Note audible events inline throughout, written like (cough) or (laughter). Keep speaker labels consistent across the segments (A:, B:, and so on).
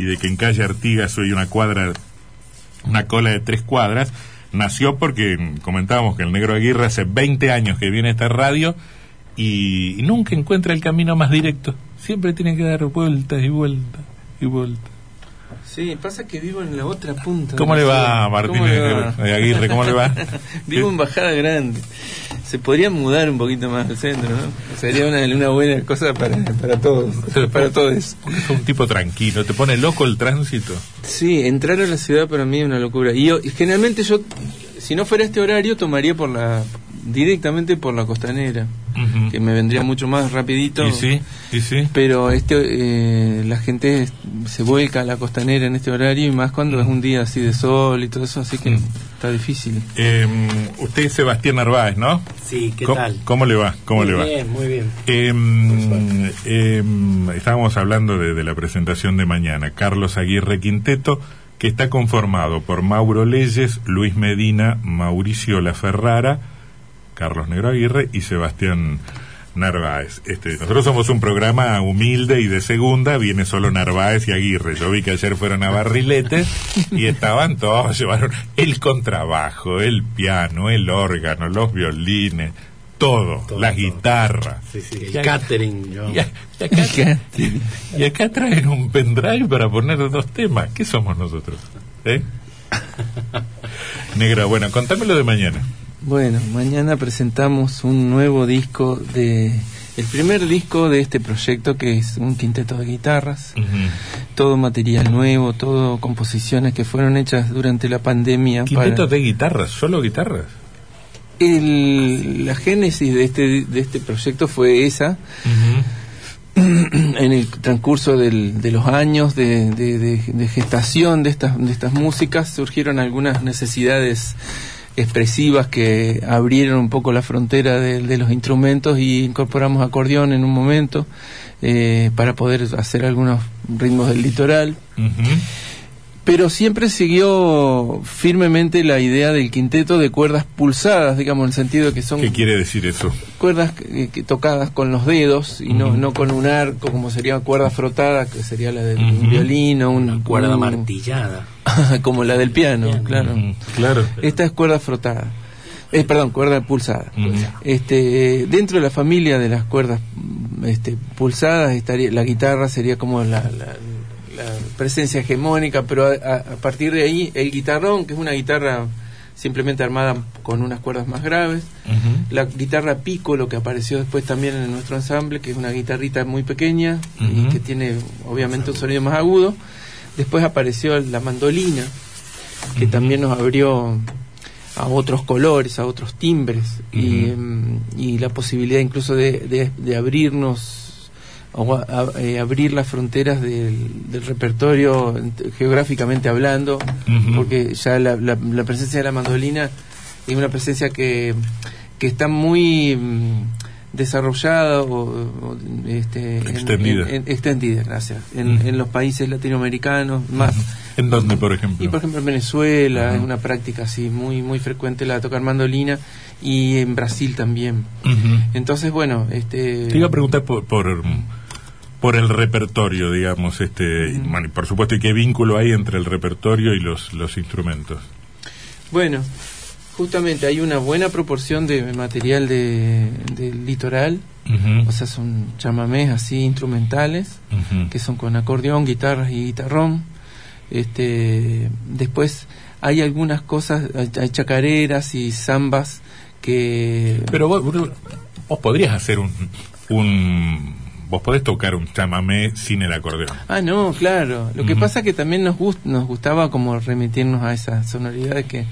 A: y de que en calle Artigas hoy una cuadra, una cola de tres cuadras, nació porque comentábamos que el negro Aguirre hace 20 años que viene a esta radio y, y nunca encuentra el camino más directo. Siempre tiene que dar vueltas y vueltas y vueltas.
B: Sí, pasa que vivo en la otra punta.
A: ¿Cómo le va. Martín eh, Aguirre? ¿Cómo le va? (laughs)
B: vivo en Bajada Grande. Se podría mudar un poquito más al centro, ¿no? Sería una, una buena cosa para, para todos. Para todos.
A: Es un tipo tranquilo, te pone loco el tránsito.
B: Sí, entrar a la ciudad para mí es una locura. Y, yo, y generalmente yo, si no fuera este horario, tomaría por la directamente por la costanera, que me vendría mucho más rapidito.
A: Y sí, y sí.
B: Pero este, eh, la gente se vuelca a la costanera en este horario y más cuando es un día así de sol y todo eso, así que está difícil.
A: Eh, usted es Sebastián Narváez, ¿no?
C: Sí, ¿qué
A: ¿Cómo,
C: tal?
A: ¿Cómo le va? ¿Cómo
C: muy
A: le va?
C: bien, muy bien.
A: Eh, eh, estábamos hablando de, de la presentación de mañana. Carlos Aguirre Quinteto, que está conformado por Mauro Leyes, Luis Medina, Mauricio La Ferrara, Carlos Negro Aguirre y Sebastián Narváez. Este, nosotros somos un programa humilde y de segunda, viene solo Narváez y Aguirre. Yo vi que ayer fueron a Barrilete y estaban todos, llevaron el contrabajo, el piano, el órgano, los violines, todo,
C: Todo,
A: la
C: todo.
A: guitarra.
C: Sí, sí,
A: Y
C: el
A: acá-
C: catering. yo-
A: Y, acá, y acá traen un pendrive para poner dos temas. ¿Qué somos nosotros? ¿Eh? Negra, bueno, contámelo de mañana.
B: Bueno, mañana presentamos un nuevo disco de... El primer disco de este proyecto que es un quinteto de guitarras, todo material nuevo, todo composiciones que fueron hechas durante la pandemia.
A: Quintetos
B: para-
A: de guitarras, solo guitarras.
B: El- la génesis de este, de este proyecto fue esa, (clears throat) en el transcurso del- de los años de, de- de- de gestación de estas, de estas músicas surgieron algunas necesidades expresivas que abrieron un poco la frontera de, de los instrumentos y incorporamos acordeón en un momento eh, para poder hacer algunos ritmos del litoral. Pero siempre siguió firmemente la idea del quinteto de cuerdas pulsadas, digamos, en el sentido de que son
A: ¿Qué quiere decir eso?
B: cuerdas que, que tocadas con los dedos y no, no con un arco como sería cuerda frotada que sería la del
A: Ujú.
B: violín o una
C: Cuerda
B: un-
C: martillada. (laughs)
B: como la del piano,
C: Piano.
B: claro
A: Claro.
B: esta es cuerda frotada eh, perdón cuerda pulsada este dentro de la familia de las cuerdas este, pulsadas estaría la guitarra sería como la presencia hegemónica pero a, a- a partir de ahí el guitarrón que es una guitarra simplemente armada con unas cuerdas más graves la guitarra piccolo que apareció después también en nuestro ensamble, que es una guitarrita muy pequeña y que tiene obviamente un sonido más agudo. Después apareció la mandolina, que también nos abrió a otros colores, a otros timbres y, em, y la posibilidad incluso de, de- de abrirnos abrir las fronteras del, del repertorio ent- geográficamente hablando porque ya la, la- la presencia de la mandolina es una presencia que, que está muy mm, desarrollada o, o, este, en-
A: Extendida.
B: en- en- extendida, gracias, en, en los países latinoamericanos más.
A: ¿En dónde, por ejemplo?
B: Y por ejemplo en Venezuela es una práctica así muy muy frecuente la de tocar mandolina y en Brasil también. Entonces bueno, este
A: Te iba a preguntar por, por, por el repertorio, digamos, este, bueno, y por supuesto, ¿y qué vínculo hay entre el repertorio y los, los instrumentos?
B: Bueno, justamente hay una buena proporción de material de, litoral,
A: Ujú.
B: o sea, son chamamés así instrumentales, que son con acordeón, guitarras y guitarrón. Este, después hay algunas cosas, hay, chacareras y zambas que...
A: Pero vos- vos podrías hacer un, un... Vos podés tocar un chamamé sin el acordeón.
B: Ah, no, claro. Lo que
A: Ujú.
B: pasa que también nos, gust- nos gustaba como remitirnos a esas sonoridades que,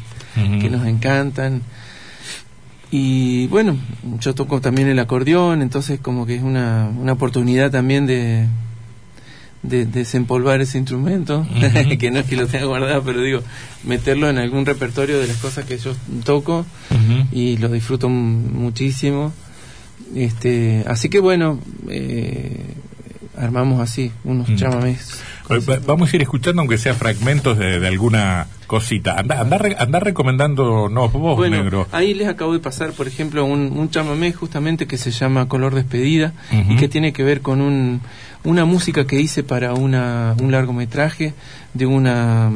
B: que nos encantan. Y bueno, yo toco también el acordeón, entonces como que es una, una oportunidad también de, de, desempolvar ese instrumento, (laughs) que no es que lo tenga guardado, pero digo, meterlo en algún repertorio de las cosas que yo toco y lo disfruto muchísimo. Este, así que bueno, eh, armamos así unos
A: Mm.
B: chamamés
A: Vamos a ir escuchando, aunque sea fragmentos de, alguna cosita. Anda, anda, anda recomendándonos vos,
B: bueno,
A: negro.
B: Ahí les acabo de pasar, por ejemplo, un, un chamamé justamente que se llama Color Despedida y que tiene que ver con un, una música que hice para una, un largometraje de una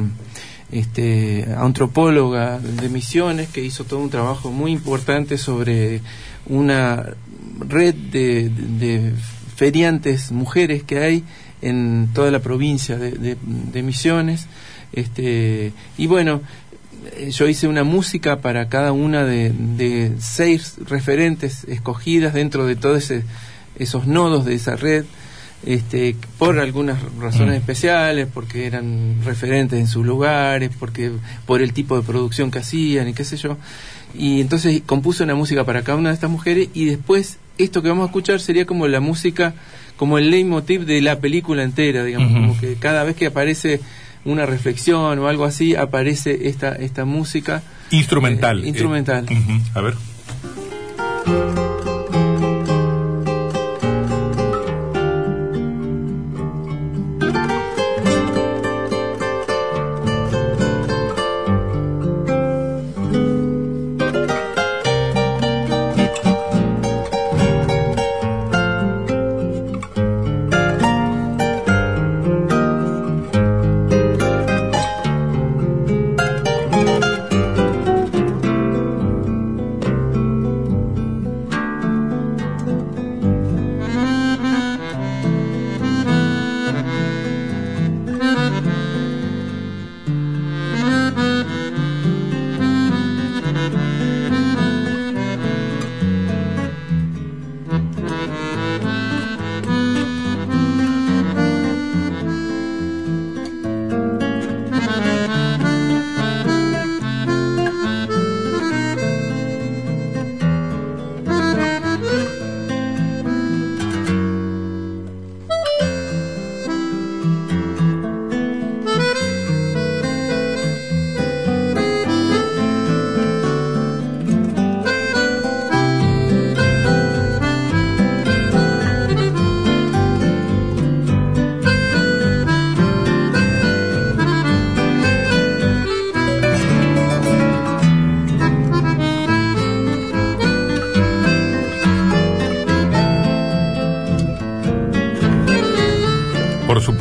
B: este, antropóloga de Misiones que hizo todo un trabajo muy importante sobre una red de, de, feriantes mujeres que hay en toda la provincia de, de, Misiones. Este, y bueno, eh, yo hice una música para cada una de, seis referentes escogidas dentro de todos esos nodos de esa red este, por algunas razones mm. especiales, porque eran referentes en sus lugares, porque por el tipo de producción que hacían y qué sé yo. Y entonces compuse una música para cada una de estas mujeres y después esto que vamos a escuchar sería como la música, como el leitmotiv de la película entera, digamos, como que cada vez que aparece una reflexión o algo así, aparece esta, esta música.
A: Instrumental.
B: Eh, instrumental.
A: A ver.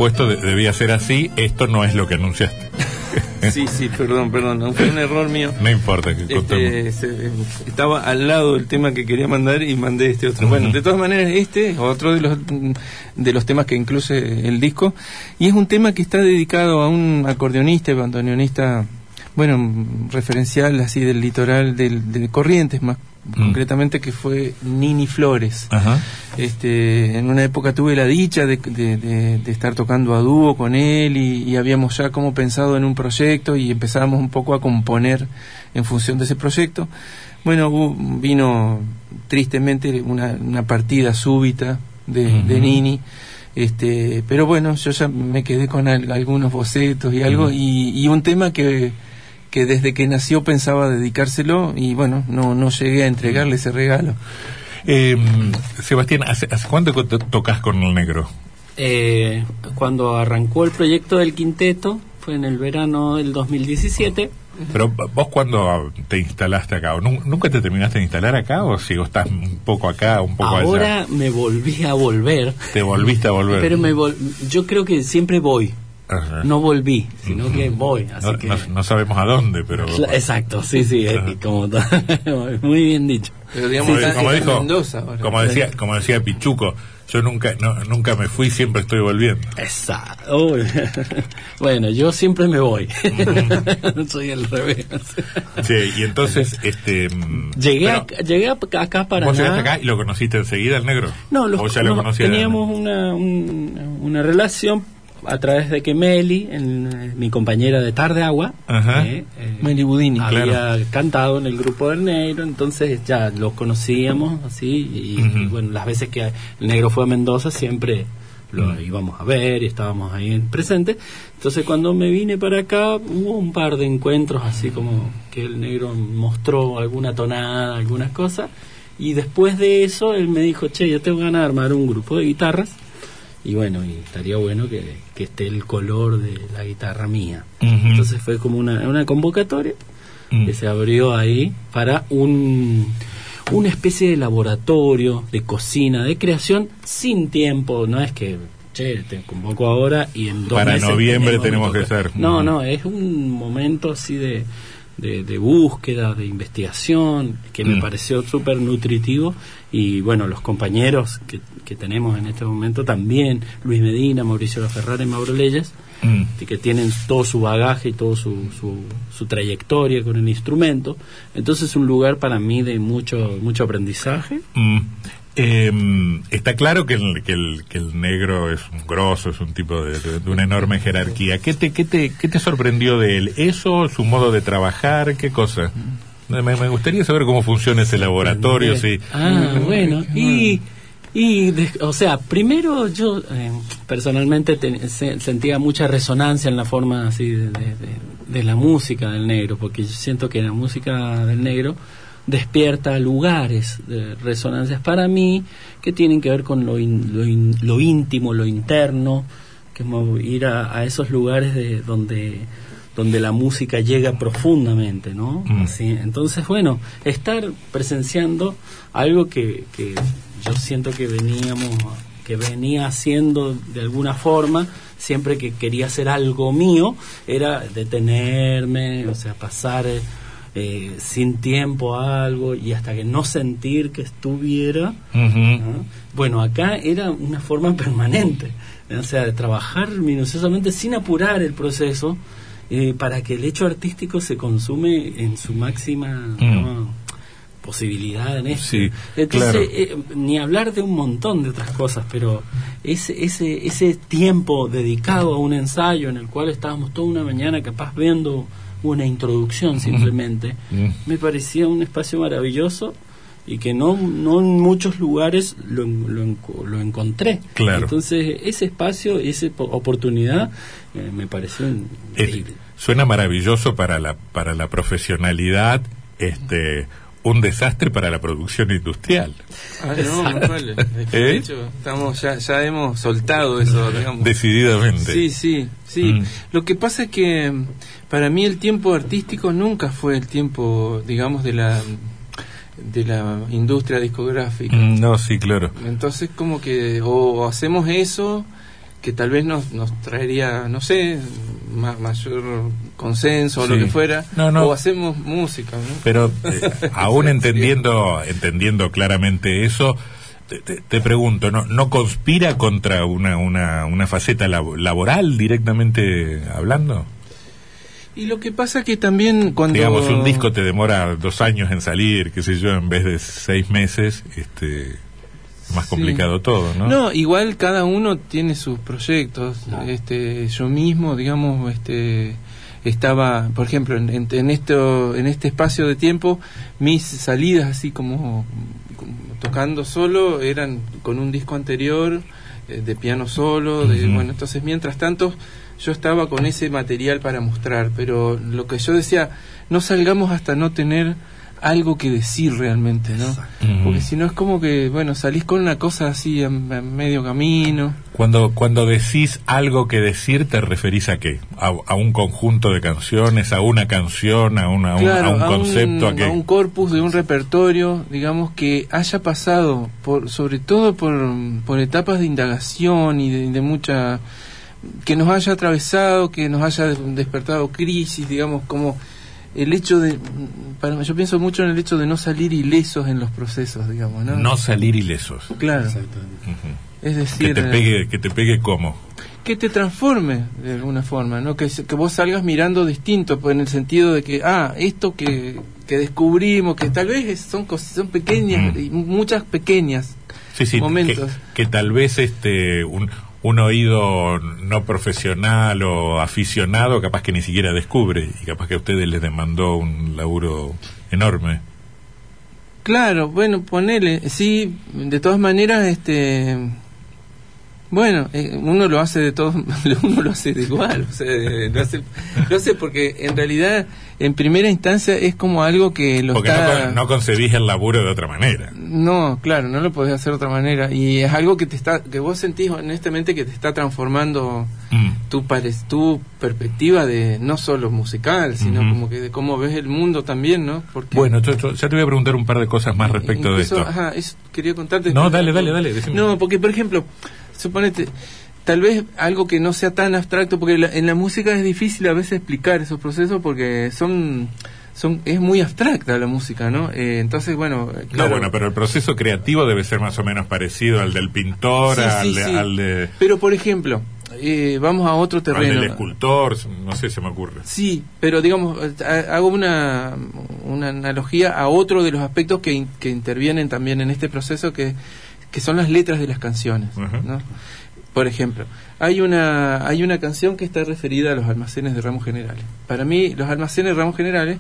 A: Supuesto debía ser así, esto no es lo que anunciaste. (laughs)
B: sí, sí, perdón, perdón, fue un error mío.
A: No importa, que
B: este, estaba al lado del tema que quería mandar y mandé este otro. Bueno, de todas maneras, este es otro de los, de los temas que incluye el disco, y es un tema que está dedicado a un acordeonista y bandoneonista, bueno, referencial así del litoral, del, de Corrientes más Mm. concretamente que fue Nini Flores. Este, en una época tuve la dicha de, de, estar tocando a dúo con él y, habíamos ya como pensado en un proyecto y empezábamos un poco a componer en función de ese proyecto. Bueno, vino tristemente una, una partida súbita de, Nini. Este, pero bueno, yo ya me quedé con algunos bocetos y algo, y un tema que, que desde que nació pensaba dedicárselo y bueno, no, no llegué a entregarle ese regalo.
A: Eh, Sebastián, ¿hace, cuánto tocas con el negro?
C: Eh, cuando arrancó el proyecto del quinteto, fue en el verano del 2017.
A: Pero vos cuando te instalaste acá, ¿nunca te terminaste de instalar acá o si estás un poco acá, un poco
C: allá? Ahora me volví a volver.
A: Te volviste a volver.
C: Pero me yo creo que siempre voy. No volví, sino que voy. Así
A: no,
C: que...
A: no, sabemos a dónde, pero...
C: Exacto, sí, sí, como (laughs) muy bien dicho.
A: Pero digamos, como, dijo, como decía, como decía Pichuco, yo nunca no, nunca me fui, siempre estoy volviendo.
C: Exacto. (laughs) bueno, yo siempre me voy. (laughs) Soy el revés.
A: sí, y entonces este
C: mm, llegué llegué acá para
A: ¿Vos llegaste acá y lo conociste enseguida el negro?
C: No, lo, ya lo teníamos una, una relación a través de que Meli, en, mi compañera de Tarde Agua,
B: eh, eh, Meli Budini,
C: había cantado en el grupo del Negro, entonces ya los conocíamos así, y, bueno, las veces que el Negro fue a Mendoza siempre lo íbamos a ver y estábamos ahí presentes. Entonces cuando me vine para acá hubo un par de encuentros así como que el negro mostró alguna tonada, algunas cosas. Y después de eso él me dijo, che, yo tengo ganas de armar un grupo de guitarras y bueno, y estaría bueno que, que esté el color de la guitarra mía. Entonces fue como una, una convocatoria mm. que se abrió ahí para un una especie de laboratorio, de cocina, de creación sin tiempo, no es que che, te convoco ahora y en dos
A: Para noviembre tenemos que ser.
C: No, no, es un momento así de, de, búsqueda, de investigación, que me mm. pareció súper nutritivo. Y bueno, los compañeros que, que, tenemos en este momento también, Luis Medina, Mauricio Ferrara y Mauro Leyes, mm. que tienen todo su bagaje y toda su, su, trayectoria con el instrumento. Entonces es un lugar para mí de mucho, mucho aprendizaje.
A: Mm. Eh, está claro que el, que, el, que el negro es un grosso, es un tipo de, una enorme jerarquía. ¿Qué te, qué, te, ¿Qué te sorprendió de él? ¿Eso? ¿Su modo de trabajar? ¿Qué cosa? Me, me gustaría saber cómo funciona ese laboratorio. Sí.
C: Ah, bueno. Y, y o sea, primero yo eh, personalmente sentía mucha resonancia en la forma así de, de la música del negro, porque yo siento que la música del negro despierta lugares de resonancias para mí que tienen que ver con lo, lo, íntimo, lo interno, que es ir a, esos lugares de donde donde la música llega profundamente, ¿no? Mm. entonces, bueno, estar presenciando algo que, que yo siento que veníamos, que venía haciendo de alguna forma, siempre que quería hacer algo mío, era detenerme, o sea, pasar eh, sin tiempo algo y hasta que no sentir que estuviera. Bueno, acá era una forma (laughs) permanente, o sea, de trabajar minuciosamente sin apurar el proceso eh, para que el hecho artístico se consume en su máxima mm. posibilidad en eso. Entonces, eh, ni hablar de un montón de otras cosas, pero ese, ese, ese tiempo dedicado a un ensayo en el cual estábamos toda una mañana capaz viendo una introducción simplemente. Me parecía un espacio maravilloso y que no, no en muchos lugares lo, lo, encontré.
A: Claro.
C: Entonces, ese espacio, esa oportunidad eh, me pareció increíble.
A: suena maravilloso para la, para la profesionalidad, este un desastre para la producción industrial.
B: Ah, no, vale. (laughs) De ¿Eh? hecho, estamos, ya, ya hemos soltado eso, (laughs) digamos.
A: Decididamente.
B: Sí, sí, sí. Mm. Lo que pasa es que para mí el tiempo artístico nunca fue el tiempo, digamos, de la de la industria discográfica.
A: Mm, no, sí, claro.
B: Entonces como que o hacemos eso que tal vez nos, nos traería, no sé, mayor consenso o lo que fuera, o hacemos música.
A: Pero eh, (laughs) aún entendiendo, entendiendo claramente eso, te, pregunto, ¿no, ¿no conspira contra una, una, una faceta laboral directamente hablando?
B: Y lo que pasa que también cuando...
A: Digamos, un disco te demora dos años en salir, qué sé yo, en vez de seis meses, este más complicado todo, ¿no?
B: No, igual cada uno tiene sus proyectos. Este, yo mismo, digamos, este, estaba, por ejemplo, en, en, esto, en este espacio de tiempo, mis salidas así como, tocando solo eran con un disco anterior eh, de piano solo, de, bueno, entonces mientras tanto yo estaba con ese material para mostrar, pero lo que yo decía, no salgamos hasta no tener algo que decir realmente, ¿no? Porque si no es como que, bueno, salís con una cosa así en, medio camino.
A: Cuando, cuando decís algo que decir, ¿te referís a qué? ¿A, un conjunto de canciones, a una canción, a, una, a un concepto?
B: ¿A,
A: qué?
B: a un corpus de un repertorio, digamos, que haya pasado, por, sobre todo por, por etapas de indagación y de, de mucha que nos haya atravesado, que nos haya despertado crisis, digamos, como el hecho de, para, yo pienso mucho en el hecho de no salir ilesos en los procesos, digamos, ¿no?
A: No salir ilesos.
B: Claro. Es decir,
A: que te pegue, que te pegue cómo.
B: Que te transforme de alguna forma, ¿no? Que, que vos salgas mirando distinto, pues, en el sentido de que, ah, esto que, que descubrimos, que tal vez son cosas, son pequeñas, y muchas pequeñas
A: sí, sí, momentos. Que, que tal vez este un, un oído no profesional o aficionado capaz que ni siquiera descubre y capaz que a ustedes les demandó un laburo enorme.
B: Claro, bueno, ponele, sí, de todas maneras, este, bueno, eh, uno lo hace de todo, (laughs) uno lo hace de igual, o sea, lo hace, lo hace porque en realidad, en primera instancia es como algo que lo
A: porque no, no concebís el laburo de otra manera.
B: No, claro, no lo podés hacer de otra manera. Y es algo que te está, que vos sentís honestamente que te está transformando
A: Mm.
B: tu, pare- tu perspectiva de no solo musical, sino como que de cómo ves el mundo también, ¿no? Porque
A: Bueno, yo- yo- ya te voy a preguntar un par de cosas más respecto de esto.
B: Ajá, eso quería contarte.
A: No, dale, dale, dale, decime.
B: No, porque por ejemplo, suponete, tal vez algo que no sea tan abstracto, porque la- en la música es difícil a veces explicar esos procesos porque son, son es muy abstracta la música, ¿no? Eh, entonces, bueno, eh,
A: No,
B: claro.
A: bueno, pero el proceso creativo debe ser más o menos parecido al del pintor,
B: Sí,
A: al,
B: sí,
A: de,
B: sí.
A: al de-
B: Pero por ejemplo, eh, vamos a otro
A: al
B: terreno.
A: del escultor, no sé, se me ocurre.
B: Sí, pero digamos, ha- hago una, una analogía a otro de los aspectos que, in- que intervienen también en este proceso, que, que son las letras de las canciones. ¿no? Por ejemplo, hay una, hay una canción que está referida a los almacenes de ramos generales. Para mí, los almacenes de ramos generales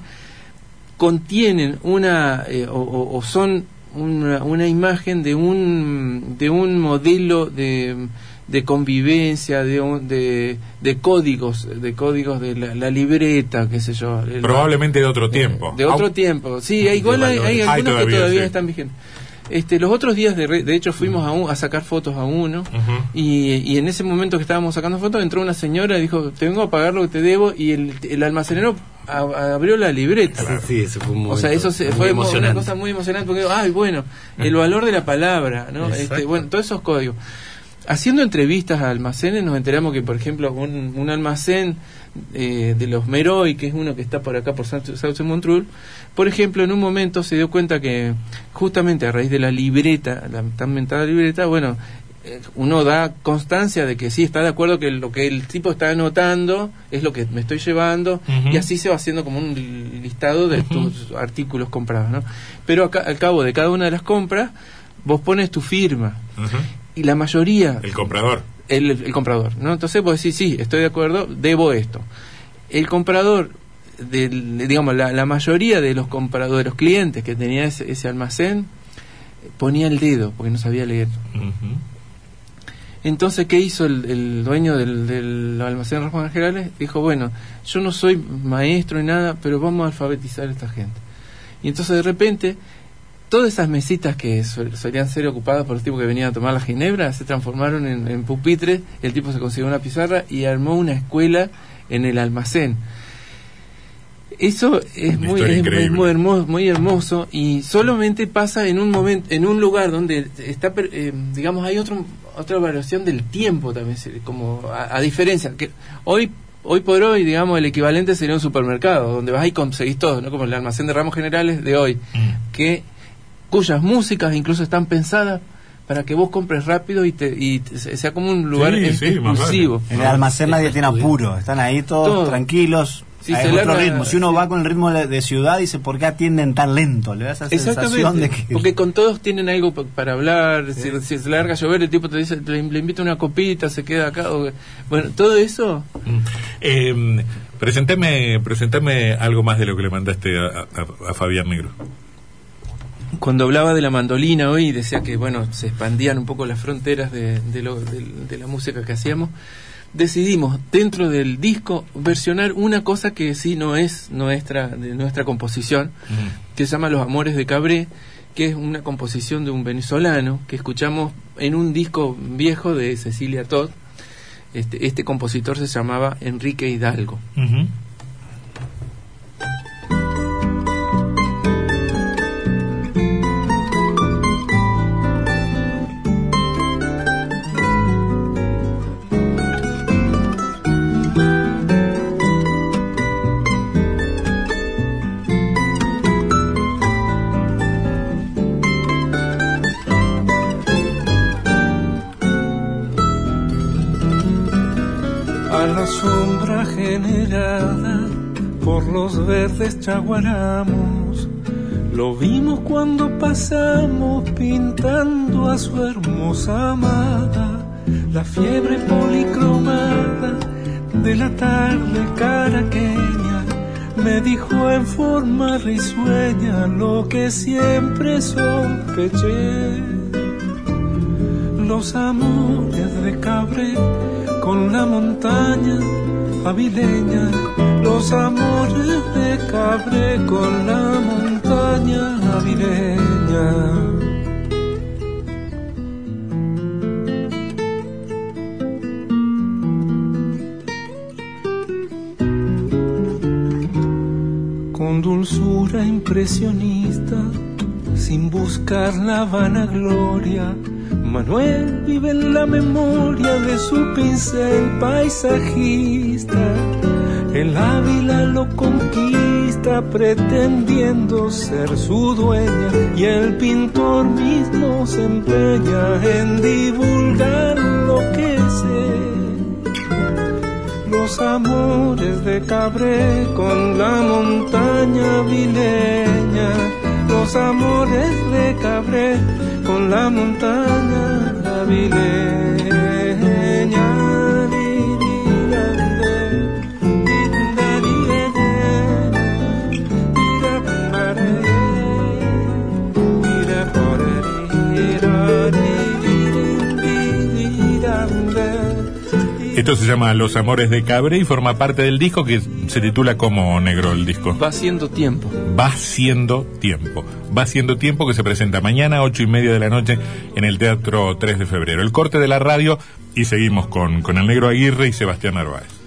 B: contienen una, eh, o, o- o son una, una imagen de un, de un modelo de, de convivencia, de, un- de, de códigos, de códigos de la, la libreta, qué sé yo. el-
A: Probablemente de otro tiempo.
B: eh, De otro
A: Au-
B: tiempo. Sí, hay, igual hay, hay
A: Hay
B: algunos que
A: todavía,
B: todavía
A: sí.
B: están vigentes. Este, los otros días, de, re- de hecho, fuimos a, un- a sacar fotos a uno. Y, y en ese momento que estábamos sacando fotos, entró una señora y dijo: Te vengo a pagar lo que te debo. Y el, el almacenero a- abrió la libreta.
C: Sí, sí, eso fue un
B: O sea, eso se- fue una cosa muy emocionante porque, ay, bueno, el valor de la palabra, ¿no? Este, bueno, todos esos códigos. Haciendo entrevistas a almacenes nos enteramos que, por ejemplo, un, un almacén eh, de los Meroy, que es uno que está por acá por Sauce Montrul, por ejemplo, en un momento se dio cuenta que justamente a raíz de la libreta, la tan mentada libreta, bueno, eh, uno da constancia de que sí está de acuerdo que lo que el tipo está anotando es lo que me estoy llevando y así se va haciendo como un listado de tus artículos comprados, ¿no? Pero acá, al cabo de cada una de las compras vos pones tu firma. Y la mayoría
A: El comprador.
B: el, el comprador, ¿no? Entonces vos decís, sí, estoy de acuerdo, debo esto. El comprador, del, digamos, la, la mayoría de los compradores, de los clientes que tenía ese, ese almacén, ponía el dedo porque no sabía leer. Entonces, ¿qué hizo el, el dueño del, del almacén Rafael Generales? Dijo, bueno, yo no soy maestro ni nada, pero vamos a alfabetizar a esta gente. Y entonces, de repente, todas esas mesitas que sol- solían ser ocupadas por los tipos que venían a tomar la ginebra se transformaron en, en pupitres. El tipo se consiguió una pizarra y armó una escuela en el almacén. Eso es
A: Una
B: muy, es-
A: increíble.
B: muy hermoso, muy hermoso y solamente pasa en un momento, en un lugar donde está, eh, digamos, hay otro, otra evaluación del tiempo también, como a, a diferencia que hoy, hoy por hoy, digamos, el equivalente sería un supermercado donde vas y conseguís todo, no como el almacén de ramos generales de hoy,
A: Mm.
B: que cuyas músicas incluso están pensadas para que vos compres rápido y, te, y te- sea como un lugar
A: Sí,
B: exclusivo.
D: En el almacén nadie tiene apuro, están ahí todos
B: Todo.
D: tranquilos.
B: Sí,
D: hay otro
B: larga-
D: ritmo. Si uno
B: sí.
D: va con el ritmo de, ciudad, dice, ¿por qué atienden tan lento? Le da esa sensación de que...
B: porque con todos tienen algo pa- para hablar, si, si se larga a llover el tipo te dice, le, le invita una copita, se queda acá, o- bueno, todo eso,
A: Mm. Eh, presentame, presentame algo más de lo que le mandaste a, a- a Fabián Negro.
B: Cuando hablaba de la mandolina hoy, decía que, bueno, se expandían un poco las fronteras de, de lo- de- de la música que hacíamos, decidimos dentro del disco versionar una cosa que sí no es nuestra, de nuestra composición, que se llama Los Amores de Cabré, que es una composición de un venezolano que escuchamos en un disco viejo de Cecilia Todd. Este, este compositor se llamaba Enrique Hidalgo.
E: Los verdes chaguaramos. Lo vimos cuando pasamos pintando a su hermosa amada, la fiebre policromada de la tarde caraqueña. Me dijo en forma risueña lo que siempre sospeché los amores de Cabré con la montaña avileña, los amores de Cabré con la montaña avileña.
B: Con dulzura impresionista, sin buscar la vanagloria, Manuel vive en la memoria de su pincel paisajista. El Ávila lo conquista pretendiendo ser su dueña y el pintor mismo se empeña en divulgar lo que sé los amores de Cabré con la montaña vileña, los amores de Cabré con la montaña vileña.
A: Se llama Los Amores de Cabre y forma parte del disco que se titula como negro el disco.
F: Va siendo tiempo.
A: Va siendo tiempo. Va siendo tiempo que se presenta mañana a ocho y media de la noche en el Teatro 3 de Febrero. El corte de la radio y seguimos con, con el negro Aguirre y Sebastián Narváez.